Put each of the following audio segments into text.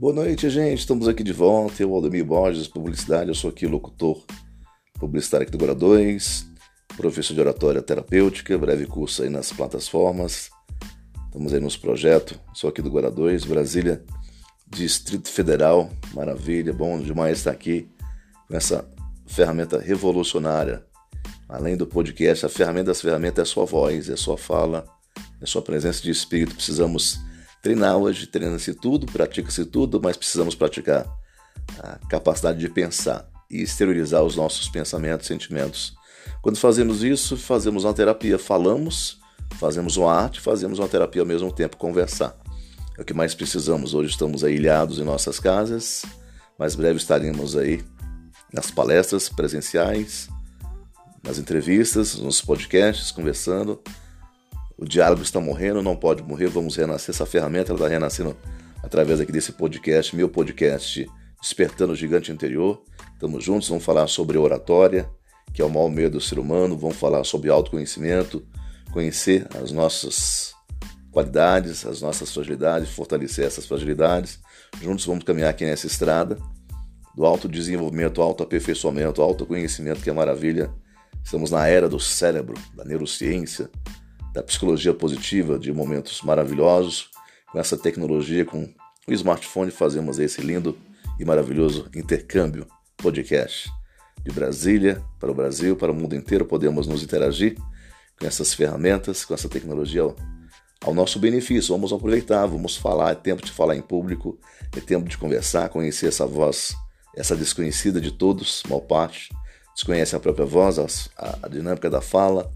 Boa noite, gente. Estamos aqui de volta. Eu, Aldemir Borges, Publicidade. Eu sou aqui locutor publicitário aqui do Gora 2, professor de oratória terapêutica, breve curso aí nas plataformas. Estamos aí nos projetos. Sou aqui do Gora 2, Brasília, Distrito Federal. Maravilha, bom demais estar aqui com essa ferramenta revolucionária. Além do podcast, a ferramenta das ferramentas é a sua voz, é a sua fala, é a sua presença de espírito. Precisamos treinar hoje, treina-se tudo, pratica-se tudo, mas precisamos praticar a capacidade de pensar e exteriorizar os nossos pensamentos, sentimentos. Quando fazemos isso, fazemos uma terapia, falamos, fazemos uma arte, fazemos uma terapia ao mesmo tempo, conversar. É o que mais precisamos. Hoje estamos aí ilhados em nossas casas, mas breve estaremos aí nas palestras presenciais, nas entrevistas, nos podcasts, conversando o diálogo está morrendo, não pode morrer, vamos renascer. Essa ferramenta está renascendo através aqui desse podcast, meu podcast, Despertando o Gigante Interior. Estamos juntos, vamos falar sobre oratória, que é o maior medo do ser humano, vamos falar sobre autoconhecimento, conhecer as nossas qualidades, as nossas fragilidades, fortalecer essas fragilidades. Juntos vamos caminhar aqui nessa estrada do autodesenvolvimento, autoaperfeiçoamento, autoconhecimento, que é maravilha. Estamos na era do cérebro, da neurociência, da psicologia positiva, de momentos maravilhosos. Com essa tecnologia, com o smartphone, fazemos esse lindo e maravilhoso intercâmbio podcast. De Brasília para o Brasil, para o mundo inteiro, podemos nos interagir com essas ferramentas, com essa tecnologia ao, nosso benefício. Vamos aproveitar, vamos falar. É tempo de falar em público, é tempo de conversar, conhecer essa voz, essa desconhecida de todos, mal parte. Desconhece a própria voz, a, a dinâmica da fala,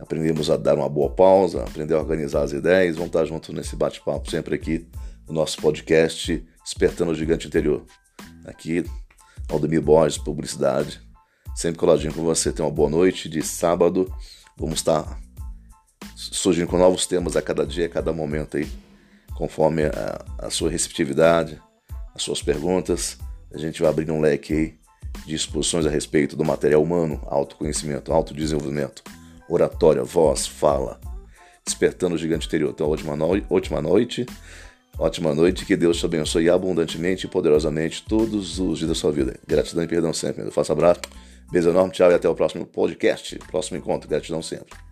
aprendemos a dar uma boa pausa, aprender a organizar as ideias. Vamos estar juntos nesse bate-papo sempre aqui no nosso podcast Despertando o Gigante Interior. Aqui, Aldemir Borges, Publicidade. Sempre coladinho com você. Tenha uma boa noite de sábado. Vamos estar surgindo com novos temas a cada dia, a cada momento aí, conforme a, a sua receptividade, as suas perguntas. A gente vai abrir um leque aí de exposições a respeito do material humano, autoconhecimento, autodesenvolvimento oratória, voz, fala, despertando o gigante interior. Então, ótima, no ótima noite, ótima noite, que Deus te abençoe abundantemente e poderosamente todos os dias da sua vida. Gratidão e perdão sempre. Eu faço abraço, beijo enorme, tchau e até o próximo podcast, próximo encontro. Gratidão sempre.